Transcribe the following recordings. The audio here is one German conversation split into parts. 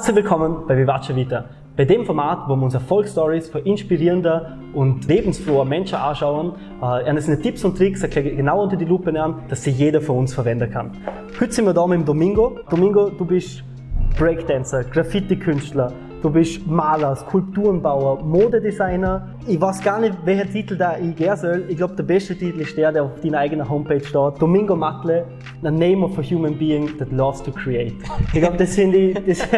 Herzlich willkommen bei Vivace Vita. Bei dem Format, wo wir uns Erfolgsstories von inspirierender und lebensfroher Menschen anschauen, äh, seine Tipps und Tricks genau unter die Lupe nehmen, dass sie jeder von uns verwenden kann. Heute sind wir da mit dem Domingo. Domingo, du bist Breakdancer, Graffiti-Künstler, Du bist Maler, Skulpturenbauer, Modedesigner. Ich weiß gar nicht, welcher Titel da ich geben soll. Ich glaube, der beste Titel ist der, der auf deiner eigenen Homepage steht. Domingo Matle, the name of a human being that loves to create. Ich glaube, das sind die, das ist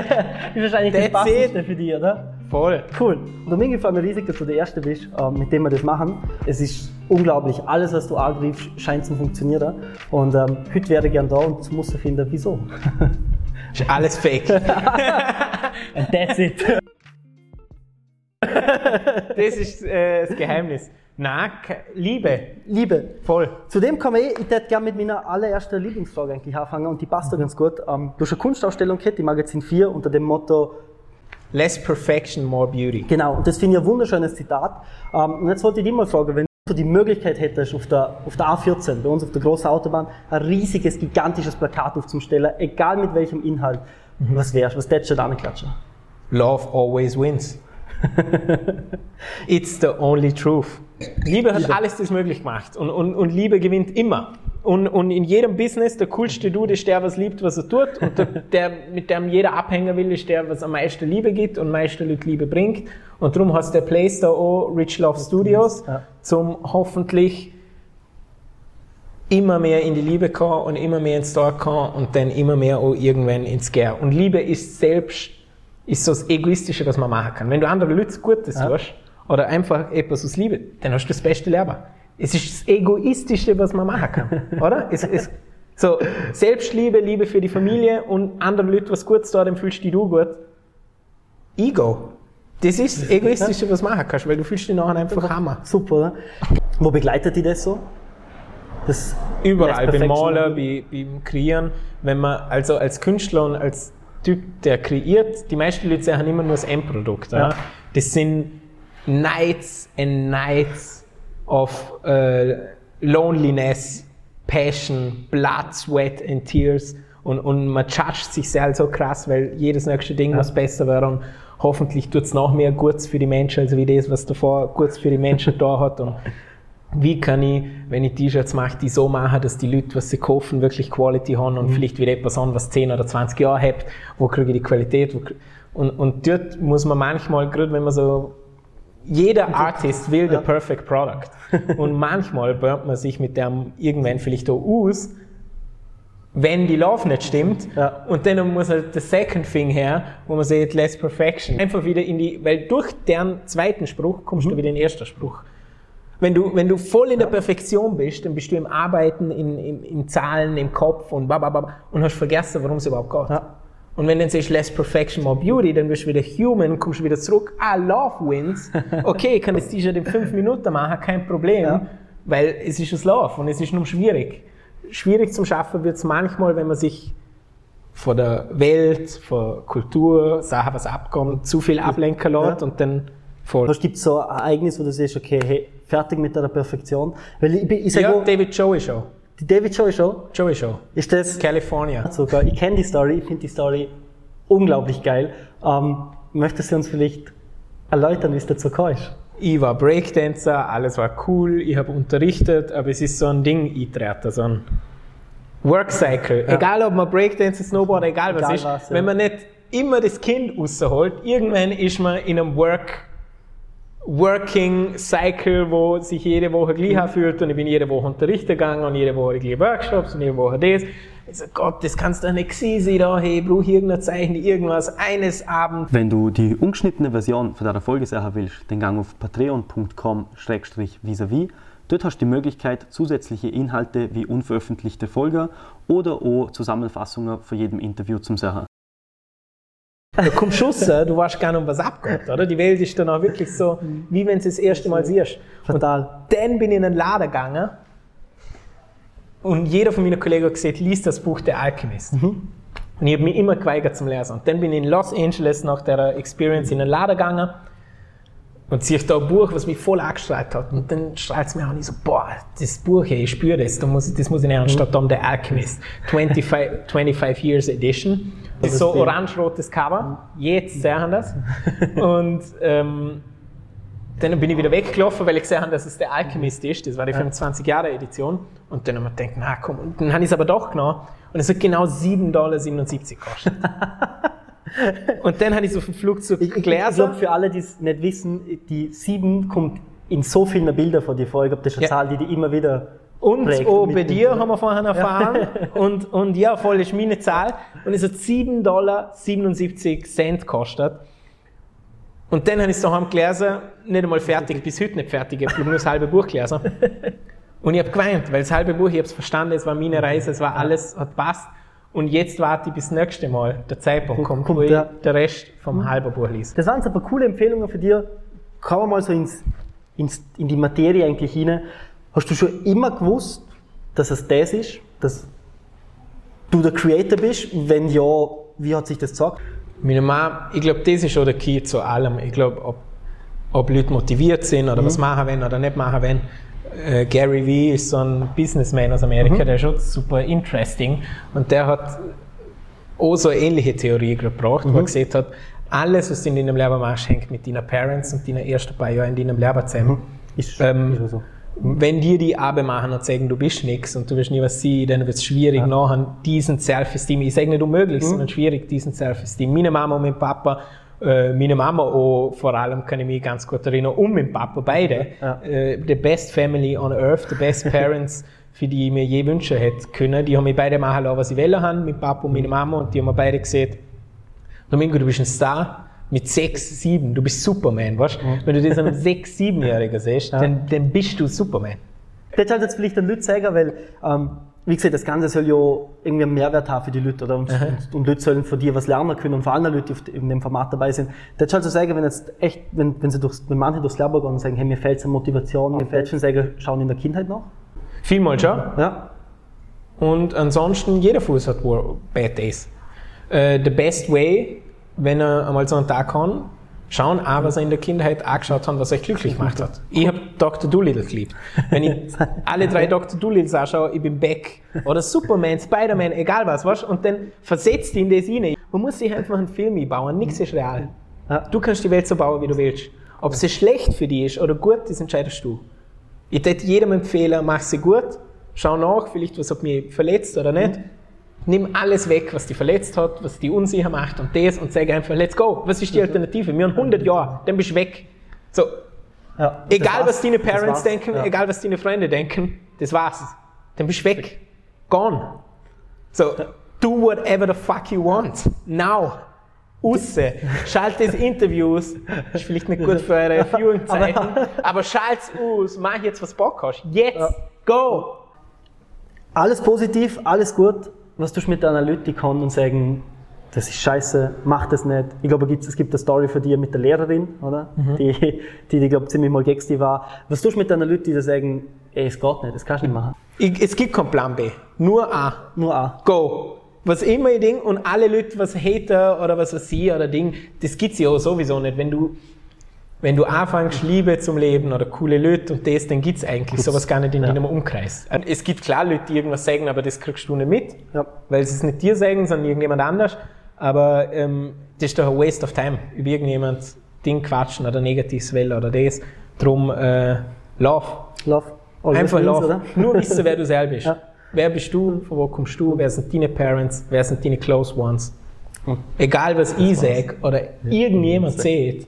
wahrscheinlich das Passendste für dich, oder? Voll. Cool. Domingo, ich freue mich riesig, dass du der Erste bist, ähm, mit dem wir das machen. Es ist unglaublich. Alles, was du angreifst, scheint zu funktionieren. Und ähm, heute werde ich gerne da und muss finden, wieso. Ist alles fake. And that's it. das ist äh, das Geheimnis. Nein, Liebe. Liebe. Voll. Zudem komme ich, ich würde gerne mit meiner allerersten Lieblingsfrage eigentlich anfangen und die passt da ganz gut. Ähm, du hast eine Kunstausstellung gehabt, die Magazin 4, unter dem Motto Less Perfection, More Beauty. Genau, und das finde ich ein wunderschönes Zitat. Ähm, und jetzt wollte ich dich mal fragen, wenn du die Möglichkeit hättest, auf der, auf der A14, bei uns auf der großen Autobahn, ein riesiges, gigantisches Plakat aufzustellen, egal mit welchem Inhalt, mhm. was wärst, was tätest du da klatschen? Love always wins. It's the only truth. Liebe hat alles das möglich gemacht und, und, und Liebe gewinnt immer. Und, und in jedem Business, der coolste Dude ist der, was liebt, was er tut. Und der, der, mit dem jeder abhängen will, ist der, was am meisten Liebe gibt und am meisten Leute Liebe bringt. Und darum du der Place da auch Rich Love Studios, ja. zum hoffentlich immer mehr in die Liebe kommen und immer mehr ins Store kommen und dann immer mehr auch irgendwann ins Gär. Und Liebe ist selbst, ist so das Egoistische, was man machen kann. Wenn du andere Leute Gutes ja. tust, oder einfach etwas aus Liebe, dann hast du das beste Lehrbar. Es ist das Egoistischste, was man machen kann, oder? Es, es, so, Selbstliebe, Liebe für die Familie und anderen Leuten was Gutes da, dann fühlst du gut. Ego. Das ist das Egoistische, was du machen kannst, weil du fühlst dich nachher einfach Hammer. Super, oder? Wo begleitet dich das so? Das Überall, beim Malen, bei, beim Kreieren. Wenn man, also als Künstler und als Typ, der kreiert, die meisten Leute sagen immer nur das Endprodukt. Ja. Das sind nights and nights of uh, loneliness, passion, blood, sweat and tears. Und, und man judgt sich sehr so krass, weil jedes nächste Ding ja. muss besser werden. Hoffentlich tut es noch mehr Gutes für die Menschen, als wie das, was davor Gutes für die Menschen da hat. Und wie kann ich, wenn ich T-Shirts mache, die so machen, dass die Leute, was sie kaufen, wirklich Quality haben und mhm. vielleicht wieder etwas an, was 10 oder 20 Jahre hat, wo kriege ich die Qualität? und, und dort muss man manchmal, gerade wenn man so jeder Artist will ja. the perfect product. Und manchmal burnt man sich mit dem irgendwann vielleicht auch aus, wenn die Love nicht stimmt. Ja. Und dann muss halt der second thing her, wo man sagt, less perfection. Einfach wieder in die, weil durch deren zweiten Spruch kommst mhm. du wieder in den ersten Spruch. Wenn du, wenn du voll in der Perfektion bist, dann bist du im Arbeiten, in, in, in Zahlen, im Kopf und babababa und hast vergessen, worum es überhaupt geht. Ja. Und wenn du dann sagst, less perfection, more beauty, dann wirst du wieder human, kommst wieder zurück, ah, love wins. Okay, ich kann das T-Shirt in fünf Minuten machen, kein Problem, ja. weil es ist das Love und es ist nur schwierig. Schwierig zum Schaffen wird es manchmal, wenn man sich von der Welt, von Kultur, Sachen, was abkommt, zu viel ablenken lässt ja. und dann voll. Was gibt so ein Ereignis, wo du siehst, okay, hey, fertig mit der Perfektion? Weil ich, ich sag, ja, David Joey Show. Die David Joey Show? Joey Show. Ist das? California. Sogar. Ich kenne die Story, ich finde die Story unglaublich geil. Ähm, möchtest du uns vielleicht erläutern, wie es dazu kam? Ich war Breakdancer, alles war cool, ich habe unterrichtet, aber es ist so ein Ding eingetreten, so ein Workcycle. Ja. Egal ob man Breakdancer, Snowboard, egal was egal ist, was, ja. wenn man nicht immer das Kind rausholt, irgendwann ist man in einem Work Working Cycle, wo sich jede Woche gleich mhm. fühlt und ich bin jede Woche unterrichten gegangen und jede Woche die Workshops und jede Woche das. Ich sage, Gott, das kannst du nicht sein, da, hey, ich brauche irgendein Zeichen, irgendwas, eines Abends. Wenn du die ungeschnittene Version von der Folge sehen willst, dann gang auf patreon.com-vis-a-vis. Dort hast du die Möglichkeit, zusätzliche Inhalte wie unveröffentlichte Folgen oder auch Zusammenfassungen von jedem Interview zum Sehen. Du kommst raus, du weißt gar nicht, was abgeht, oder? Die Welt ist dann auch wirklich so, wie wenn du es das erste Mal siehst. Und dann bin ich in einen Laden gegangen und jeder von meinen Kollegen hat gesagt, liest das Buch Der Alchemist. Mhm. Und ich habe mich immer geweigert zum Lesen. Und dann bin ich in Los Angeles nach der Experience in einen Laden gegangen und sehe da ein Buch, was mich voll angestrahlt hat. Und dann strahlt es mir an, ich so, boah, das Buch, ich spüre das, da muss, das muss ich nehmen, statt dann der Alchemist. 25, 25 Years Edition. Das ist so orange-rotes Cover. Jetzt sehen wir das. Und ähm, dann bin ich wieder weggelaufen, weil ich gesehen habe, dass es der Alchemist ist. Das war die 25 Jahre Edition. Und dann habe ich gedacht, na komm. Und dann habe ich es aber doch genommen. Und es hat genau 7,77 Dollar gekostet. Und dann habe ich so vom Flugzeug Ich, ich glaube, für alle, die es nicht wissen, die 7 kommt in so vielen Bildern von dir vor. Ich glaube, das ist eine Ja. Zahl, die die immer wieder Und auch mit bei dem- dir haben wir vorhin erfahren. Und, und ja, voll ist meine Zahl. Und es hat 7,77 Dollar Cent gekostet. Und dann habe ich es daheim gelesen, nicht einmal fertig, bis heute nicht fertig. Ich habe nur das halbe Buch gelesen. Und ich habe geweint, weil das halbe Buch, ich habe es verstanden, es war meine Reise, es war alles, hat passt. Und jetzt warte ich bis das nächste Mal, der Zeitpunkt kommt, kommt wo ich der- den Rest vom halben Buch lese. Das waren jetzt aber coole Empfehlungen für dich. Kommen wir mal so ins, ins, in die Materie eigentlich hinein. Hast du schon immer gewusst, dass es das ist, dass du der Creator bist? Wenn ja, wie hat sich das gesagt? Meine Mom, ich glaube, das ist schon der Key zu allem. Ich glaube, ob, ob Leute motiviert sind oder was machen wollen oder nicht machen wollen. Äh, Gary Vee ist so ein Businessman aus Amerika, der ist schon super interesting. Und der hat auch so eine ähnliche Theorie gebracht, wo er gesagt hat, alles, was du in deinem Leben machst, hängt mit deinen Parents und deinen ersten paar Jahren in deinem Leben zusammen. Ist, Ähm, ist ja so. Wenn dir die Arbeit machen und sagen, du bist nichts und du wirst nie was sein, dann wird es schwierig, nachher diesen Self-Esteem, ich sage nicht unmöglich, sondern schwierig, diesen Self-Esteem. Meine Mama und mein Papa, äh, meine Mama auch, vor allem kann ich mich ganz gut erinnern, und mein Papa, beide, Ja. äh, the best family on earth, the best parents, für die ich mir je wünschen hätte können. Die haben mich beide machen lassen, was sie wollen haben, mein Papa und meine Mama, und die haben mir beide gesagt, Domingo, du bist ein Star mit 6, 7, du bist Superman, weißt Wenn du das einem 6, 7-Jährigen siehst, dann, dann bist du Superman. Das halt jetzt vielleicht den Leuten sagen, weil, ähm, wie gesagt, das Ganze soll ja irgendwie einen Mehrwert haben für die Leute, oder? Und, und, und Leute sollen von dir was lernen können und vor allem Leute, die in dem Format dabei sind. Das halt so sagen, wenn jetzt echt, wenn, wenn sie durchs, wenn manche durchs Leben gehen und sagen, hey, mir fehlt es an Motivation, mir fehlt schon sagen, schauen in der Kindheit noch. Vielmal schon. Ja. Und ansonsten, jeder Fuß hat Bad Days. Äh, the best way, wenn er einmal so einen Tag hat, schauen auch, was er in der Kindheit angeschaut hat, was euch glücklich gemacht hat. Ich habe Dr. Dolittle geliebt. Wenn ich alle drei Dr. Dolittles anschaue, ich bin Beck. Oder Superman, Spider-Man, egal was, weißt? Und dann versetzt ihn das rein. Man muss sich einfach einen Film einbauen, nichts ist real. Du kannst die Welt so bauen, wie du willst. Ob sie schlecht für dich ist oder gut, das entscheidest du. Ich würde jedem empfehlen, mach sie gut, schau nach, vielleicht was hat mich verletzt oder nicht. Nimm alles weg, was dich verletzt hat, was dich unsicher macht und das und sag einfach, let's go. Was ist die Alternative? Wir haben 100 Jahre, dann bist du weg. So, ja. Egal war's. was deine Parents denken, Ja. egal was deine Freunde denken, das war's. Dann bist du weg. Gone. So, do whatever the fuck you want. Now. Ausse. Schalt das Interviews. Ist vielleicht nicht gut für eure Viewing-Zeiten. Aber schalt's aus. Mach jetzt, was Bock hast. Jetzt. Go. Alles positiv, alles gut. Was tust du mit der Analytik kommen und sagen, das ist scheiße, mach das nicht. Ich glaube, es gibt, es gibt eine Story von dir mit der Lehrerin, oder? Die, die, die glaube ziemlich mal gegen war. Was tust du mit den Leuten, die sagen, ey, es geht nicht, das kannst du nicht machen? Ich, es gibt keinen Plan B. Nur A. Nur A. Go. Was immer ich Ding und alle Leute, was Hater oder was weiß ich oder Ding, das gibt's ja auch sowieso nicht. Wenn du, wenn du anfängst, Liebe zum Leben oder coole Leute und das, dann gibt's eigentlich sowas gar nicht in Ja. deinem Umkreis. Es gibt klar Leute, die irgendwas sagen, aber das kriegst du nicht mit, Ja. weil sie es nicht dir sagen, sondern irgendjemand anders. Aber ähm, das ist doch ein Waste of time, über irgendjemand Ding quatschen oder negatives Well oder das. Drum, äh, love. Love. Always Einfach laufen. oder? Nur wissen, wer du selber bist. Ja. Wer bist du? Von wo kommst du? Wer sind deine Parents? Wer sind deine Close Ones? Hm. Egal, was ich sage oder irgendjemand sieht,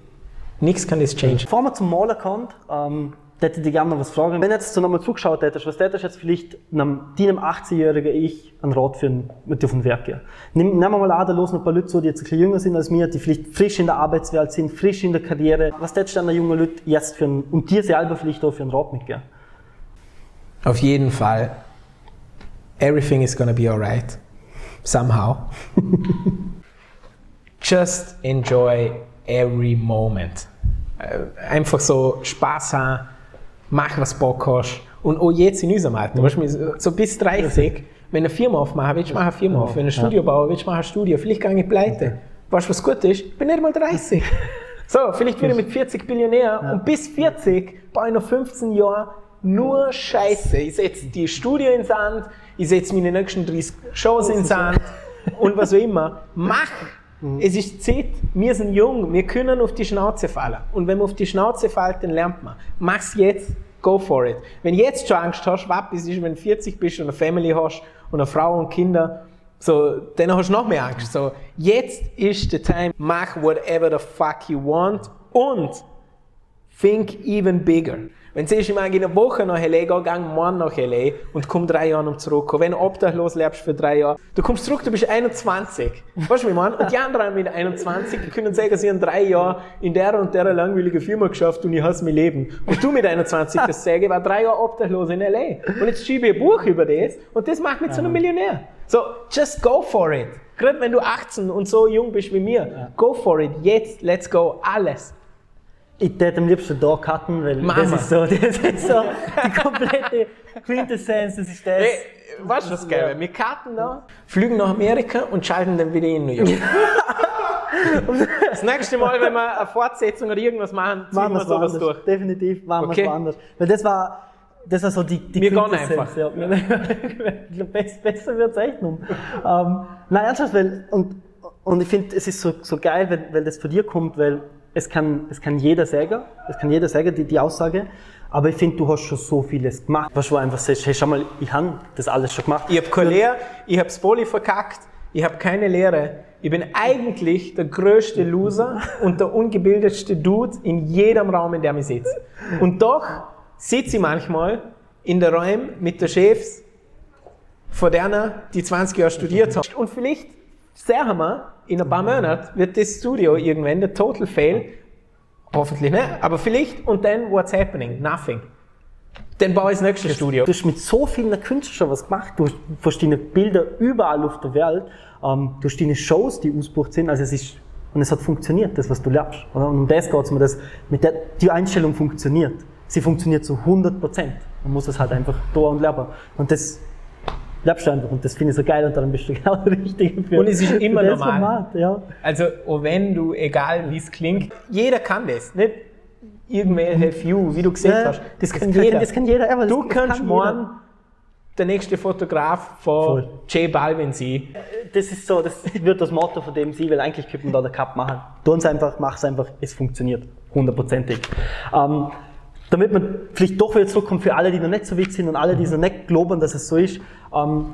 nichts kann das change. Bevor wir zum Malen kommt, ähm, hätte ich dich gerne noch was fragen. Wenn du jetzt so nochmal zugeschaut hättest, was hättest du jetzt vielleicht einem, deinem 18-jährigen Ich einen Rat für ein, mit auf den Werk geben? Nimm, nehmen wir mal an, da los noch ein paar Leute zu, die jetzt ein bisschen jünger sind als mir, die vielleicht frisch in der Arbeitswelt sind, frisch in der Karriere. Was hättest du an jungen Leuten jetzt für einen, und dir selber vielleicht auch für einen Rat mitgeben? Auf jeden Fall. Everything is gonna be alright. Somehow. Just enjoy every moment. Äh, Einfach so Spaß haben, mach was Bock hast. Und auch jetzt in unserem Alter, du, so- bis 30, wenn eine Firma aufmachen willst, mach eine Firma auf. Wenn ein Studio bauen willst, mach ein Studio. Vielleicht gehe ich pleite. Weißt du, was gut ist? Ich bin nicht mal 30. So, vielleicht wieder mit 40 Billionär ja. und bis 40 baue ich noch 15 Jahre nur Scheiße. Ich setze die Studio ins Sand, ich setze meine nächsten 30 Shows ins Sand und was auch immer. Mach! Mhm. Es ist Zeit, wir sind jung, wir können auf die Schnauze fallen. Und wenn man auf die Schnauze fällt, dann lernt man. Mach's jetzt, go for it. Wenn jetzt schon Angst hast, was ist, wenn du 40 bist und eine Family hast und eine Frau und Kinder, so, dann hast du noch mehr Angst. So, jetzt ist der Time, mach whatever the fuck you want und think even bigger. Wenn du ich in einer Woche nach L.A. gehe, gehe morgen nach L.A. und komm drei Jahre um zurück. wenn du obdachlos lebst für drei Jahre, du kommst zurück, du bist 21. Weißt du, wie man? Und die anderen mit 21 die können sagen, sie haben drei Jahre in der und der langweiligen Firma geschafft und ich hasse mein Leben. Und du mit 21 das sage, war drei Jahre obdachlos in L.A. Und jetzt schiebe ich ein Buch über das und das macht mich zu einem Millionär. So, just go for it. Gerade wenn du 18 und so jung bist wie mir, go for it. Jetzt, let's go. Alles. Ich würde am liebsten da cutten, weil Mama. das ist so, das ist so die komplette Quintessenz, das ist das. Hey, weißt du was geil? Ja. Wir cutten da, fliegen nach Amerika und schalten dann wieder in New York. das nächste Mal, wenn wir eine Fortsetzung oder irgendwas machen, ziehen wir sowas anders. durch. Definitiv machen okay. wir es anders. Weil das war, das war so die, die Wir gehen einfach. Ja. Besser wird es echt nun. ähm, nein, ernsthaft, weil, und, und ich finde, es ist so, so geil, weil, weil das von dir kommt, weil es kann, es kann jeder sagen, es kann jeder sagen, die, die Aussage. Aber ich finde, du hast schon so vieles gemacht, was du einfach sagst, hey, schau mal, ich habe das alles schon gemacht. Ich habe keine Lehre, ich habe das Poli verkackt, ich habe keine Lehre. Ich bin eigentlich der größte Loser und der ungebildetste Dude in jedem Raum, in dem ich sitze. Und doch sitze ich manchmal in der Räume mit den Chefs von denen, die 20 Jahre studiert haben. Und vielleicht sagen wir, in ein paar Monaten wird das Studio irgendwann der Total Fail. Hoffentlich nicht, aber vielleicht. Und dann, what's happening? Nothing. Dann baue ich das nächste das, Studio. Du hast mit so vielen Künstlern schon was gemacht. Du hast deine Bilder überall auf der Welt. Ähm, du hast deine Shows, die ausgebucht sind. Also es ist, und es hat funktioniert, das, was du lernst. Und um das geht es mir, dass mit der, die Einstellung funktioniert. Sie funktioniert zu 100 Prozent. Man muss das halt einfach da und lernen. Und das, einfach. Und das finde ich so geil und dann bist du genau der Richtige für Und es ist immer normal. Format, ja. Also, oh, wenn du, egal wie es klingt, jeder kann das. Nicht irgendwelche Few, wie du gesehen ja, hast. Das, das kann, kann jeder. Das kann jeder. Aber du kannst kann morgen der nächste Fotograf von Voll. J Balvin sein. Das ist so, das wird das Motto von dem sie, weil eigentlich könnte man da der Cup machen. Tu uns einfach, mach's einfach, es funktioniert. Hundertprozentig. Ähm, damit man vielleicht doch wieder zurückkommt für alle, die noch nicht so weit sind und alle, die noch nicht glauben, dass es so ist, ähm,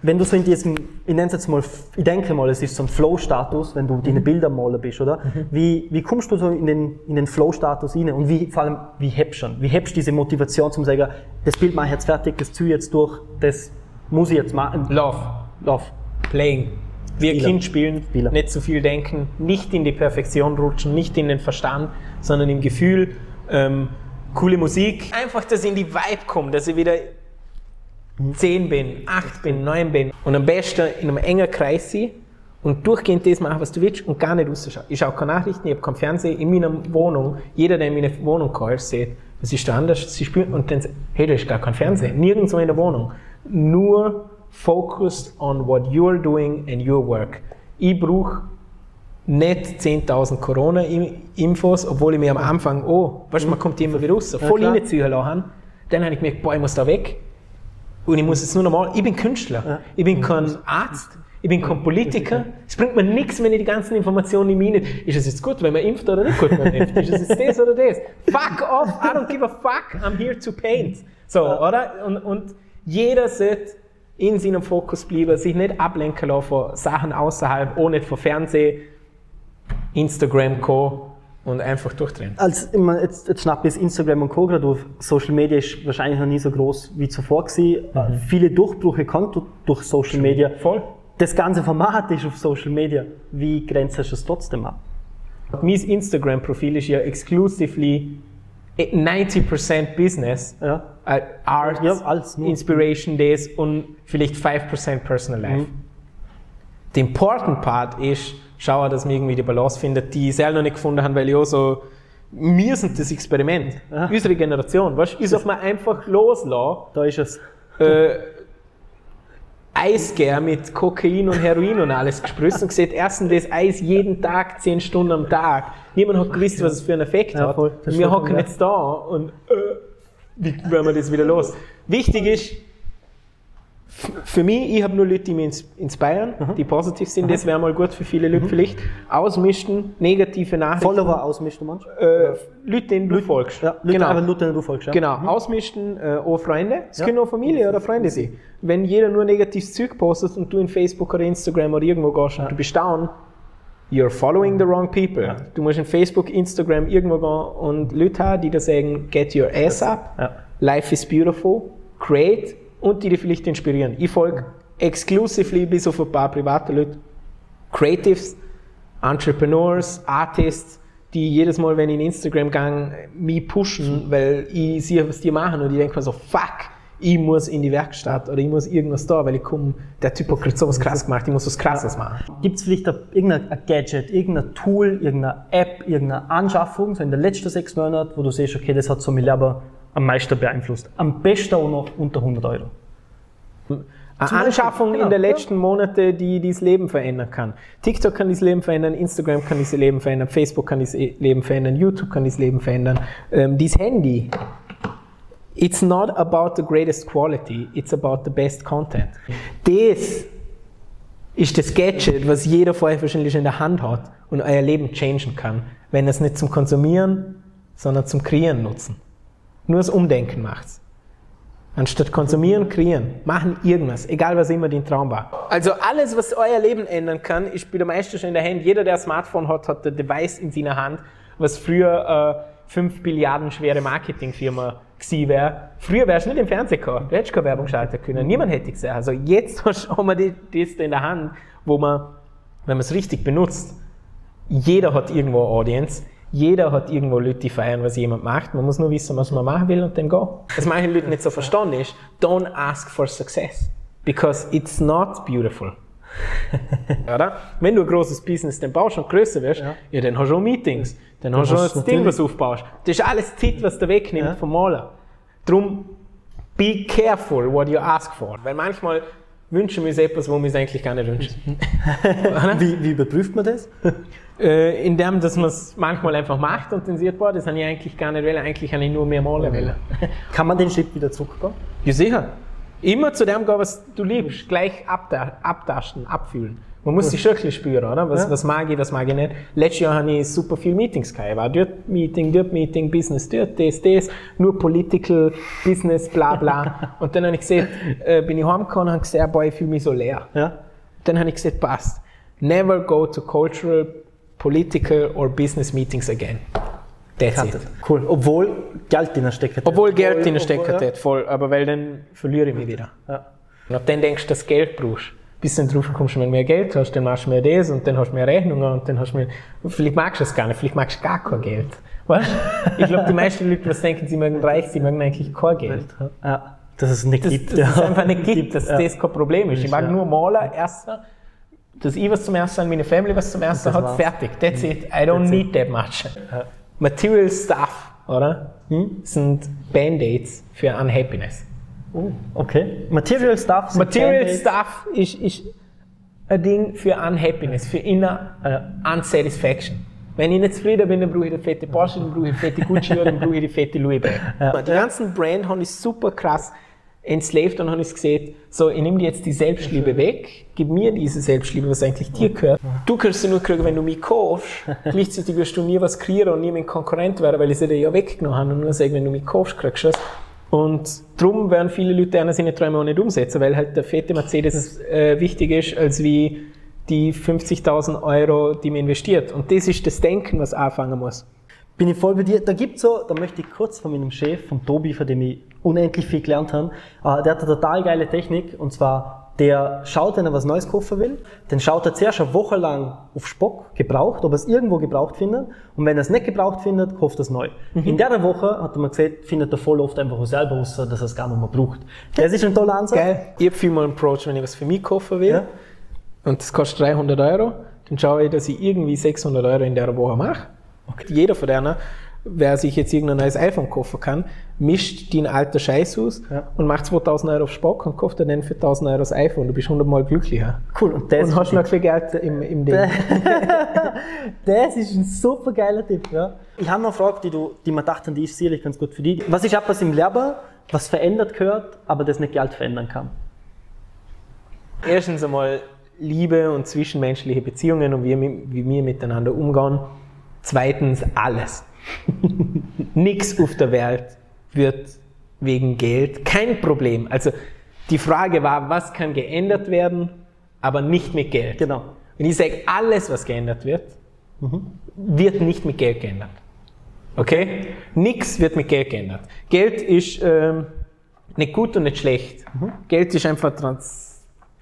wenn du so in diesem, ich nenne es jetzt mal, ich denke mal, es ist so ein Flow-Status, wenn du mhm. deine Bilder malen bist, oder? Mhm. Wie, wie kommst du so in den, in den Flow-Status rein? Und wie, vor allem, wie hebst du schon? Wie hebst du diese Motivation zum sagen, das Bild mache ich jetzt fertig, das ziehe ich jetzt durch, das muss ich jetzt machen? Love. Love. Playing. Wir Spieler. Kind spielen, Spieler. nicht zu viel denken, nicht in die Perfektion rutschen, nicht in den Verstand, sondern im Gefühl, ähm, coole Musik. Einfach, dass ich in die Vibe komme, dass ich wieder 10 bin, 8 bin, 9 bin und am besten in einem engen Kreis sein und durchgehend das machen, was du willst und gar nicht rausschauen. Ich schaue keine Nachrichten, ich habe keinen Fernseher in meiner Wohnung. Jeder, der in meine Wohnung kommt, sieht, was ist da anders? Sie spüren und dann hey, da ist gar kein Fernseher. Nirgendwo in der Wohnung. Nur focused on what you're doing and your work. Ich brauche nicht 10.000 Corona-Infos, obwohl ich mir am Anfang, oh, weißt du, man kommt immer wieder raus, voll ja, reinziehen lassen. Dann habe ich gemerkt, boah, ich muss da weg. Und ich muss jetzt nur normal, ich bin Künstler, ja. ich bin kein Arzt, ich bin kein Politiker. Es bringt mir nichts, wenn ich die ganzen Informationen in mir nicht. Ist es jetzt gut, wenn man impft oder nicht gut, wenn man impft? Ist es jetzt das oder das? Fuck off, I don't give a fuck, I'm here to paint. So, ja. oder? Und, und jeder sollte in seinem Fokus bleiben, sich nicht ablenken lassen von Sachen außerhalb, auch nicht von Fernsehen, Instagram, Co. und einfach durchdrehen. Als, jetzt, jetzt schnappe ich Instagram und Co. gerade auf. Social Media ist wahrscheinlich noch nie so groß wie zuvor gewesen. Mhm. Viele Durchbrüche kommen durch Social Media. Voll. Das ganze Format ist auf Social Media. Wie grenzt du es trotzdem ab? Mein Instagram-Profil ist ja exclusively 90% Business, ja. uh, Art, ja, Inspiration Days und vielleicht 5% Personal Life. Mhm. The important part ist, schauen, dass wir irgendwie die Balance finden, die ich selber noch nicht gefunden haben, weil ich auch so, wir sind das Experiment. Aha. Unsere Generation, weißt du, ich sag mal einfach loslassen. Da ist es. Äh, Eisgär mit Kokain und Heroin und alles gespritzt und gesagt, erstens das Eis jeden Tag, 10 Stunden am Tag. Niemand hat gewusst, was es für einen Effekt Ja, hat. voll. Wir hocken jetzt da und äh, wie werden wir das wieder los? Wichtig ist, für mich, ich habe nur Leute, die mich ins- inspirieren, Mhm. die positiv sind. Das wäre mal gut für viele Leute vielleicht. Ausmischen, negative Nachrichten. Follower ausmischen manchmal? Äh, Leute, denen du folgst. Ja, Leute, genau. aber Leute, denen du folgst. Ja. Genau, ausmischen, äh, auch Freunde. Es Ja. können auch Familie oder Freunde sein. Wenn jeder nur negatives Zeug postet und du in Facebook oder Instagram oder irgendwo gehst und du bist down, you're following the wrong people. Du musst in Facebook, Instagram irgendwo gehen und Leute haben, die da sagen, get your ass up, Ja. life is beautiful, create und die dich vielleicht inspirieren. Ich folge exclusively bis auf ein paar private Leute, Creatives, Entrepreneurs, Artists, die jedes Mal, wenn ich in Instagram gehe, mich pushen, weil ich sehe, was die machen und ich denke mir so, fuck, ich muss in die Werkstatt oder ich muss irgendwas da, weil ich komme, der Typ hat gerade sowas krass gemacht, ich muss was krasses machen. Gibt es vielleicht ein, irgendein ein Gadget, irgendein Tool, irgendeine App, irgendeine Anschaffung, so in den letzten sechs Monaten, wo du siehst, okay, das hat so mein Leben am meisten beeinflusst. Am besten auch noch unter 100 Euro. Eine Anschaffung genau, in den ja. letzten Monaten, die dieses Leben verändern kann. TikTok kann dieses Leben verändern, Instagram kann dieses Leben verändern, Facebook kann dieses Leben verändern, YouTube kann dieses Leben verändern. Ähm, dieses Handy, it's not about the greatest quality, it's about the best content. Das ist das Gadget, was jeder von euch wahrscheinlich in der Hand hat und euer Leben changen kann, wenn es nicht zum Konsumieren, sondern zum Kreieren nutzen. Nur das Umdenken macht's. Anstatt konsumieren, kreieren. Machen irgendwas, egal was immer dein Traum war. Also alles, was euer Leben ändern kann, ist bei der meisten schon in der Hand. Jeder, der ein Smartphone hat, hat ein Device in seiner Hand, was früher äh, 5 Billiarden schwere Marketingfirma gewesen wäre. Früher wärst du nicht im Fernsehen gehabt. Du hättest keine Werbung schalten können. Niemand hätte gesehen. Also jetzt hast- haben wir die- das da in der Hand, wo man, wenn man es richtig benutzt, jeder hat irgendwo eine Audience. Jeder hat irgendwo Leute, die feiern, was jemand macht. Man muss nur wissen, was man machen will und dann gehen. Was manche Leute nicht so verstanden ist, don't ask for success. Because it's not beautiful. Oder? Wenn du ein großes Business dann baust und größer wirst, ja. dann hast du auch Meetings. Dann hast du auch das du Ding, was du aufbaust. Das ist alles Zeit, was du wegnimmt Ja. vom Malen. Drum, be careful what you ask for. Weil manchmal wünschen wir uns etwas, wo wir es eigentlich gar nicht wünschen. Wie, wie überprüft man das? Äh, in dem, dass man es manchmal einfach macht und dann sieht, boah, das habe ich eigentlich gar nicht wollen, eigentlich habe ich nur mehr malen wollen. Kann man den Schritt wieder zurückgehen? Ja, sicher. Immer zu dem gehen, was du liebst. Gleich abta abtasten, abfühlen. Man muss sich wirklich spüren, oder? Was, Ja. was mag ich, was mag ich nicht. Letztes Jahr habe ich super viele Meetings gehabt. Ich war dort Meeting, dort Meeting, Business, dort, das, das. Nur Political, Business, bla, bla. und dann habe ich gesehen, äh, bin ich heimgekommen und habe gesehen, boah, ich fühle mich so leer. Ja. Dann habe ich gesagt, passt. Never go to cultural, political or business meetings again. That's it. Cool. Obwohl Geld in der Stecke. Obwohl Geld in der Stecker ja. hat, voll, aber weil dann verliere ich mich wieder. Ja. Und ab dann denkst du, dass du Geld brauchst. Bis dann drauf kommst, wenn du mehr Geld hast, dann machst du mehr das und dann hast du mehr Rechnungen und dann hast du mehr. Vielleicht magst du es gar nicht, vielleicht magst du gar kein Geld. Weißt? Ich glaube, die meisten Leute, was denken, sie mögen reich, sie mögen eigentlich kein Geld. Ja. Dass es nicht Dass, gibt. dass es einfach nicht gibt, dass das kein Problem ist. Ich mag nur malen, erster, dass ich was zum Ersten habe, meine Family was zum Ersten hat, war's. fertig. That's it. I don't That's need that much. Material Stuff, oder? Hm? Sind Band-Aids für Unhappiness. Oh, okay. Material Stuff. sind Material. Stuff ist, ist ein Ding für Unhappiness, für inner äh, Unsatisfaction. Wenn ich nicht zufrieden bin, dann brauche ich den fette Porsche, dann brauche ich fette Gucci oder dann brauche ich die fette Louis Bag. Die ganzen Brand habe ich super krass enslaved und habe ich gesehen, so, ich nehme dir jetzt die Selbstliebe weg, gib mir diese Selbstliebe, was eigentlich dir gehört. Du kannst sie nur kriegen, wenn du mich kaufst. Gleichzeitig wirst du nie was kreieren und nie mein Konkurrent werden, weil ich sie dir ja weggenommen habe und nur sagen, wenn du mich kaufst, kriegst du es. Und darum werden viele Leute einer seine Träume auch nicht umsetzen, weil halt der fette Mercedes äh, wichtig ist, als wie die 50.000 Euro, die man investiert. Und das ist das Denken, was anfangen muss. Bin ich voll bei dir. Da gibt's so, da möchte ich kurz von meinem Chef, von Tobi, von dem ich unendlich viel gelernt habe, äh, der hat eine total geile Technik und zwar, der schaut, wenn er was Neues kaufen will, dann schaut er zuerst eine Woche lang auf Spock, gebraucht, ob er es irgendwo gebraucht findet und wenn er es nicht gebraucht findet, kauft er es neu. In der Woche, hat er mir gesagt, findet er voll oft einfach selber raus, dass er es gar nicht mehr braucht. Das ist ein toller Ansatz. Geil. Ich habe viel mal einen Approach, wenn ich was für mich kaufen will Ja. und das kostet 300 Euro, dann schaue ich, dass ich irgendwie 600 Euro in der Woche mache. Jeder von denen wer sich jetzt irgendein neues iPhone kaufen kann, mischt den alter Scheiß aus ja. und macht 2000 Euro auf Spock und kauft dann für 1000 Euro das iPhone. Du bist 100 Mal glücklicher. Cool. Und, und hast noch viel Geld im, im Ding. das ist ein super geiler Tipp. Ja. Ich habe noch eine Frage, die, du, die man dachte, die ist sicherlich ganz gut für dich. Was ist etwas im Leben, was verändert gehört, aber das nicht Geld verändern kann? Erstens einmal Liebe und zwischenmenschliche Beziehungen und wie, wie wir miteinander umgehen. Zweitens alles. Nichts auf der Welt wird wegen Geld kein Problem. Also die Frage war, was kann geändert werden, aber nicht mit Geld. Genau. Und ich sage, alles, was geändert wird, mhm. wird nicht mit Geld geändert. Okay? Nichts wird mit Geld geändert. Geld ist ähm, nicht gut und nicht schlecht. Mhm. Geld ist einfach trans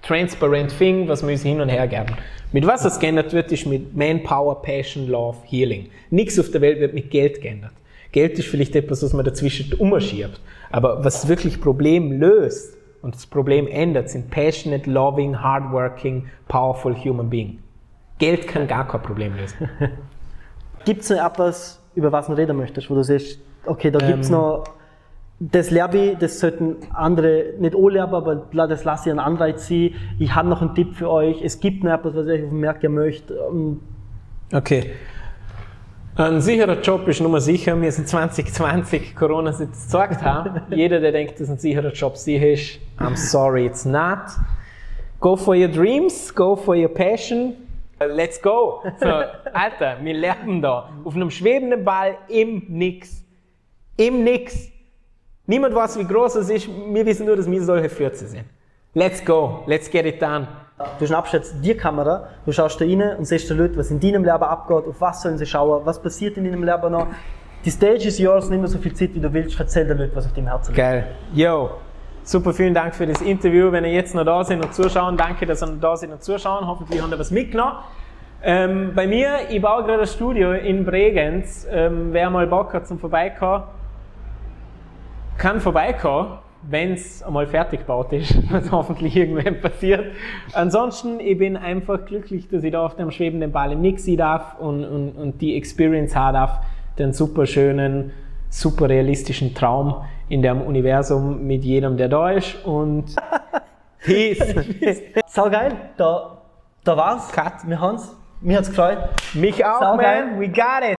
transparent thing, was wir uns hin und her geben. Mit was das geändert wird, ist mit Manpower, Passion, Love, Healing. Nichts auf der Welt wird mit Geld geändert. Geld ist vielleicht etwas, was man dazwischen umschiebt. Aber was wirklich Problem löst und das Problem ändert, sind passionate, loving, hardworking, powerful human being. Geld kann gar kein Problem lösen. Gibt es noch etwas, über was du reden möchtest, wo du siehst, okay, da gibt es ähm, noch das lerne ich, das sollten andere nicht anlernen, aber das lasse ich an Anreiz sein. Ich habe noch einen Tipp für euch. Es gibt noch etwas, was ich merken möchte. Ähm, okay. Ein sicherer Job ist nur sicher. Wir sind 2020, Corona es gezeigt haben. Jeder, der denkt, dass ein sicherer Job sicher ist, I'm sorry, it's not. Go for your dreams, go for your passion. Let's go. So, Alter, wir lernen da auf einem schwebenden Ball im Nix. Im Nix Niemand weiß, wie groß es ist. Wir wissen nur, dass wir solche Fürze sind. Let's go. Let's get it done. Du schnappst jetzt die Kamera, du schaust da rein und siehst den Leuten, was in deinem Leben abgeht, auf was sollen sie schauen, was passiert in deinem Leben noch. Die Stage ist yours, nimm dir so viel Zeit, wie du willst, erzähl den Leuten, was auf deinem Herzen liegt. Geil. Yo, super, vielen Dank für das Interview. Wenn ihr jetzt noch da sind und zuschauen, danke, dass ihr noch da sind und zuschauen. Hoffentlich habt ihr was mitgenommen. Ähm, bei mir, ich baue gerade ein Studio in Bregenz. Ähm, wer mal Bock hat zum Vorbeikommen, kann vorbeikommen, wenn es einmal fertig gebaut ist, was hoffentlich irgendwann passiert. Ansonsten, ich bin einfach glücklich, dass ich da auf dem schwebenden Ball im Nix sein darf und, und, und die Experience haben darf, den super schönen, super realistischen Traum in dem Universum mit jedem, der da ist und Peace. Sau geil, da, da war's. Cut. Wir haben's. Mir hat's gefreut. Mich auch, Sau man. Geil. We got it.